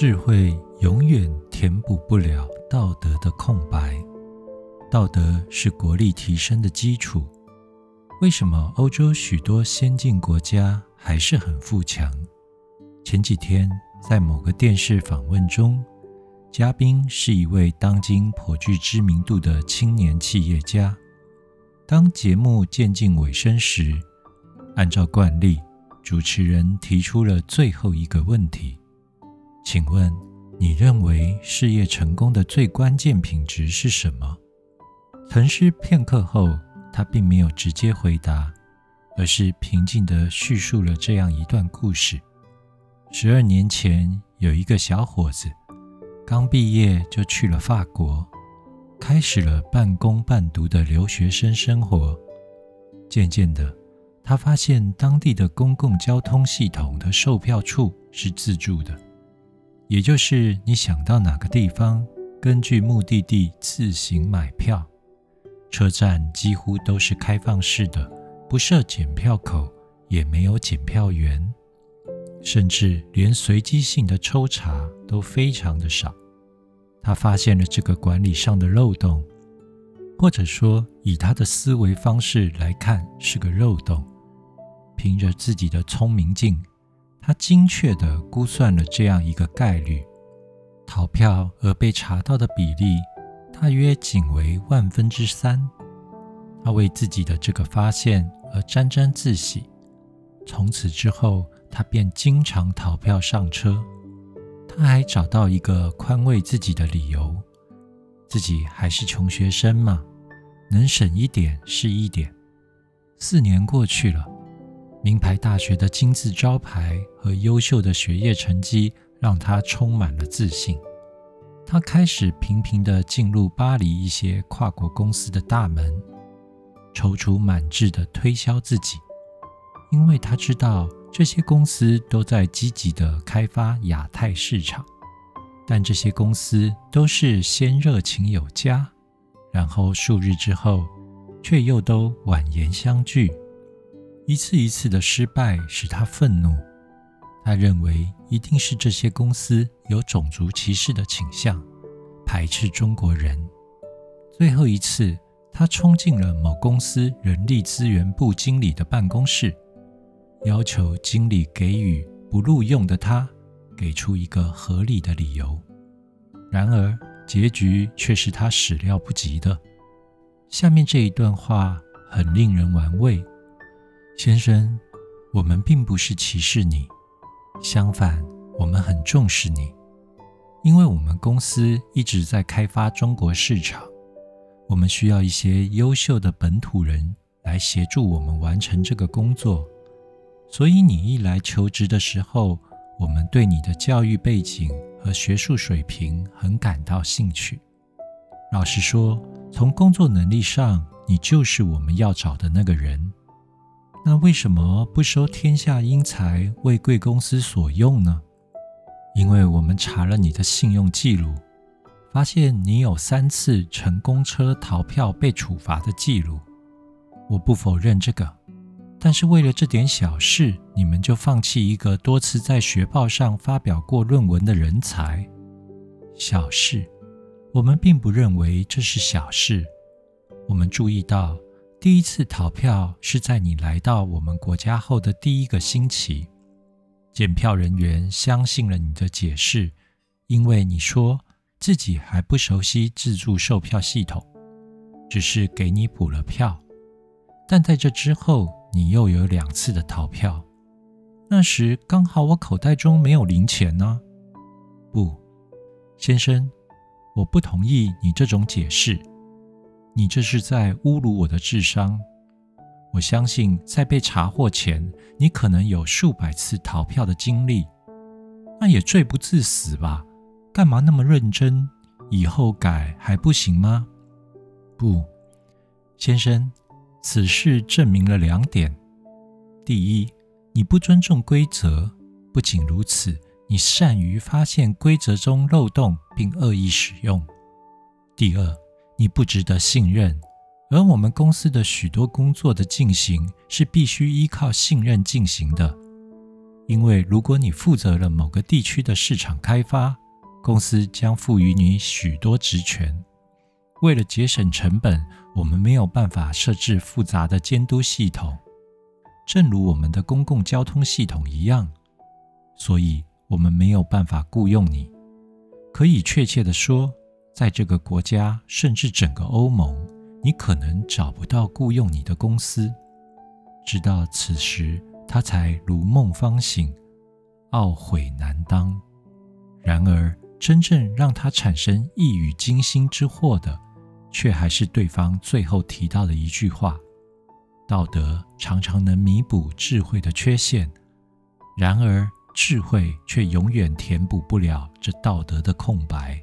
智慧永远填补不了道德的空白。道德是国力提升的基础。为什么欧洲许多先进国家还是很富强？前几天在某个电视访问中，嘉宾是一位当今颇具知名度的青年企业家。当节目渐近尾声时，按照惯例，主持人提出了最后一个问题。请问，你认为事业成功的最关键品质是什么？沉思片刻后，他并没有直接回答，而是平静地叙述了这样一段故事：十二年前，有一个小伙子刚毕业就去了法国，开始了半工半读的留学生生活。渐渐的，他发现当地的公共交通系统的售票处是自助的。也就是你想到哪个地方，根据目的地自行买票。车站几乎都是开放式的，不设检票口，也没有检票员，甚至连随机性的抽查都非常的少。他发现了这个管理上的漏洞，或者说以他的思维方式来看是个漏洞。凭着自己的聪明劲。他精确地估算了这样一个概率：逃票而被查到的比例大约仅为万分之三。他为自己的这个发现而沾沾自喜。从此之后，他便经常逃票上车。他还找到一个宽慰自己的理由：自己还是穷学生嘛，能省一点是一点。四年过去了。名牌大学的金字招牌和优秀的学业成绩让他充满了自信。他开始频频地进入巴黎一些跨国公司的大门，踌躇满志地推销自己，因为他知道这些公司都在积极地开发亚太市场。但这些公司都是先热情有加，然后数日之后，却又都婉言相拒。一次一次的失败使他愤怒，他认为一定是这些公司有种族歧视的倾向，排斥中国人。最后一次，他冲进了某公司人力资源部经理的办公室，要求经理给予不录用的他给出一个合理的理由。然而，结局却是他始料不及的。下面这一段话很令人玩味。先生，我们并不是歧视你，相反，我们很重视你，因为我们公司一直在开发中国市场，我们需要一些优秀的本土人来协助我们完成这个工作。所以你一来求职的时候，我们对你的教育背景和学术水平很感到兴趣。老实说，从工作能力上，你就是我们要找的那个人。那为什么不收天下英才为贵公司所用呢？因为我们查了你的信用记录，发现你有三次乘公车逃票被处罚的记录。我不否认这个，但是为了这点小事，你们就放弃一个多次在学报上发表过论文的人才？小事？我们并不认为这是小事。我们注意到。第一次逃票是在你来到我们国家后的第一个星期，检票人员相信了你的解释，因为你说自己还不熟悉自助售票系统，只是给你补了票。但在这之后，你又有两次的逃票，那时刚好我口袋中没有零钱呢。不，先生，我不同意你这种解释。你这是在侮辱我的智商。我相信，在被查获前，你可能有数百次逃票的经历，那也罪不至死吧？干嘛那么认真？以后改还不行吗？不，先生，此事证明了两点：第一，你不尊重规则；不仅如此，你善于发现规则中漏洞并恶意使用。第二。你不值得信任，而我们公司的许多工作的进行是必须依靠信任进行的。因为如果你负责了某个地区的市场开发，公司将赋予你许多职权。为了节省成本，我们没有办法设置复杂的监督系统，正如我们的公共交通系统一样。所以，我们没有办法雇佣你。可以确切地说，在这个国家，甚至整个欧盟，你可能找不到雇佣你的公司。直到此时。他才如梦方醒，懊悔难当。然而，真正让他产生一语惊心之祸的，却还是对方最后提到的一句话：“道德常常能弥补智慧的缺陷，然而智慧却永远填补不了这道德的空白。”